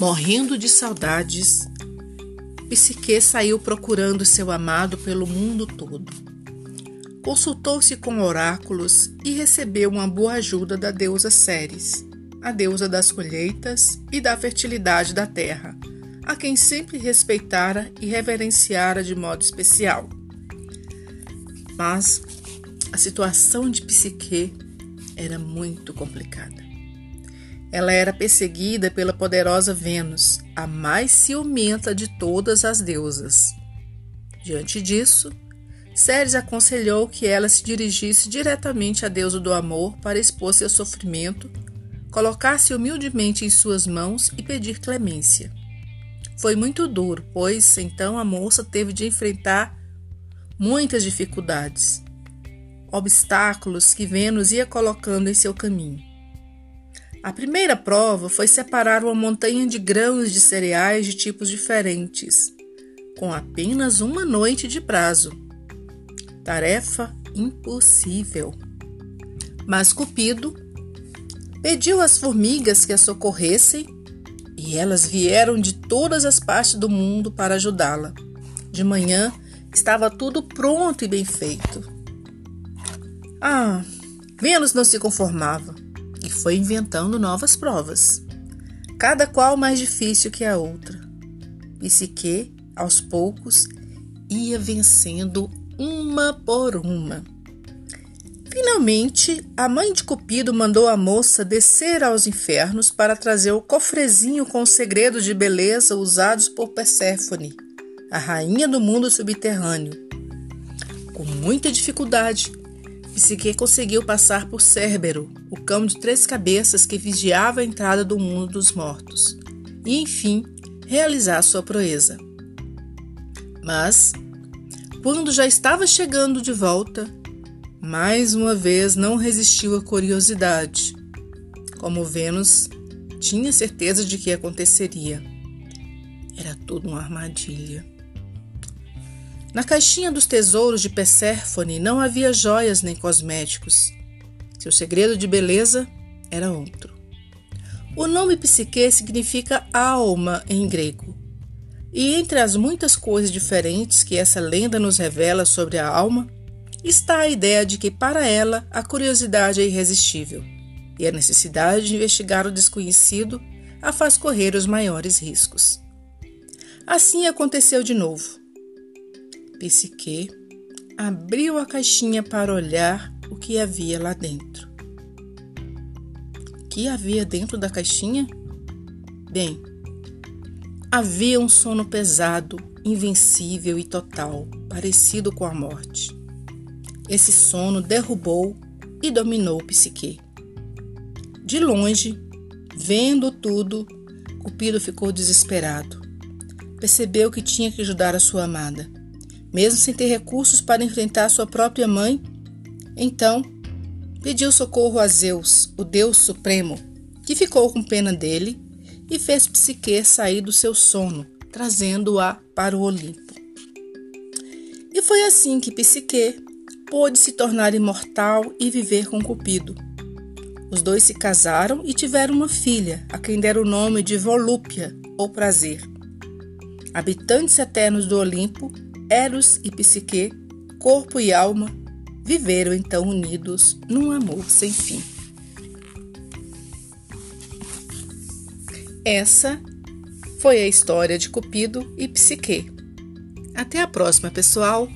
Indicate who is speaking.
Speaker 1: Morrendo de saudades, Psique saiu procurando seu amado pelo mundo todo. Consultou-se com oráculos e recebeu uma boa ajuda da deusa Ceres, a deusa das colheitas e da fertilidade da terra, a quem sempre respeitara e reverenciara de modo especial. Mas a situação de Psique era muito complicada. Ela era perseguida pela poderosa Vênus, a mais ciumenta de todas as deusas. Diante disso, Ceres aconselhou que ela se dirigisse diretamente à deusa do amor para expor seu sofrimento, colocar-se humildemente em suas mãos e pedir clemência. Foi muito duro, pois então a moça teve de enfrentar muitas dificuldades, obstáculos que Vênus ia colocando em seu caminho. A primeira prova foi separar uma montanha de grãos de cereais de tipos diferentes, com apenas uma noite de prazo. Tarefa impossível. Mas Cupido pediu às formigas que a socorressem e elas vieram de todas as partes do mundo para ajudá-la. De manhã estava tudo pronto e bem feito. Ah, Vênus não se conformava e foi inventando novas provas, cada qual mais difícil que a outra. Psique, aos poucos, ia vencendo uma por uma. Finalmente, a mãe de Cupido mandou a moça descer aos infernos para trazer o cofrezinho com os segredos de beleza usados por Perséfone, a rainha do mundo subterrâneo. Com muita dificuldade, Psique conseguiu passar por Cérbero, o cão de três cabeças que vigiava a entrada do mundo dos mortos, e enfim realizar sua proeza. Mas, quando já estava chegando de volta, mais uma vez não resistiu à curiosidade. Como Vênus tinha certeza de que aconteceria. Era tudo uma armadilha. Na caixinha dos tesouros de Perséfone não havia joias nem cosméticos. Seu segredo de beleza era outro. O nome Psique significa alma em grego. E entre as muitas coisas diferentes que essa lenda nos revela sobre a alma, está a ideia de que para ela a curiosidade é irresistível e a necessidade de investigar o desconhecido a faz correr os maiores riscos. Assim aconteceu de novo. Psique abriu a caixinha para olhar o que havia lá dentro. O que havia dentro da caixinha? Bem, havia um sono pesado, invencível e total, parecido com a morte. Esse sono derrubou e dominou Psique. De longe, vendo tudo, Cupido ficou desesperado. Percebeu que tinha que ajudar a sua amada mesmo sem ter recursos para enfrentar sua própria mãe. Então, pediu socorro a Zeus, o Deus Supremo, que ficou com pena dele e fez Psique sair do seu sono, trazendo-a para o Olimpo. E foi assim que Psique pôde se tornar imortal e viver com Cupido. Os dois se casaram e tiveram uma filha, a quem deram o nome de Volúpia, ou Prazer. Habitantes eternos do Olimpo, Eros e Psique, corpo e alma, viveram então unidos num amor sem fim. Essa foi a história de Cupido e Psique. Até a próxima, pessoal!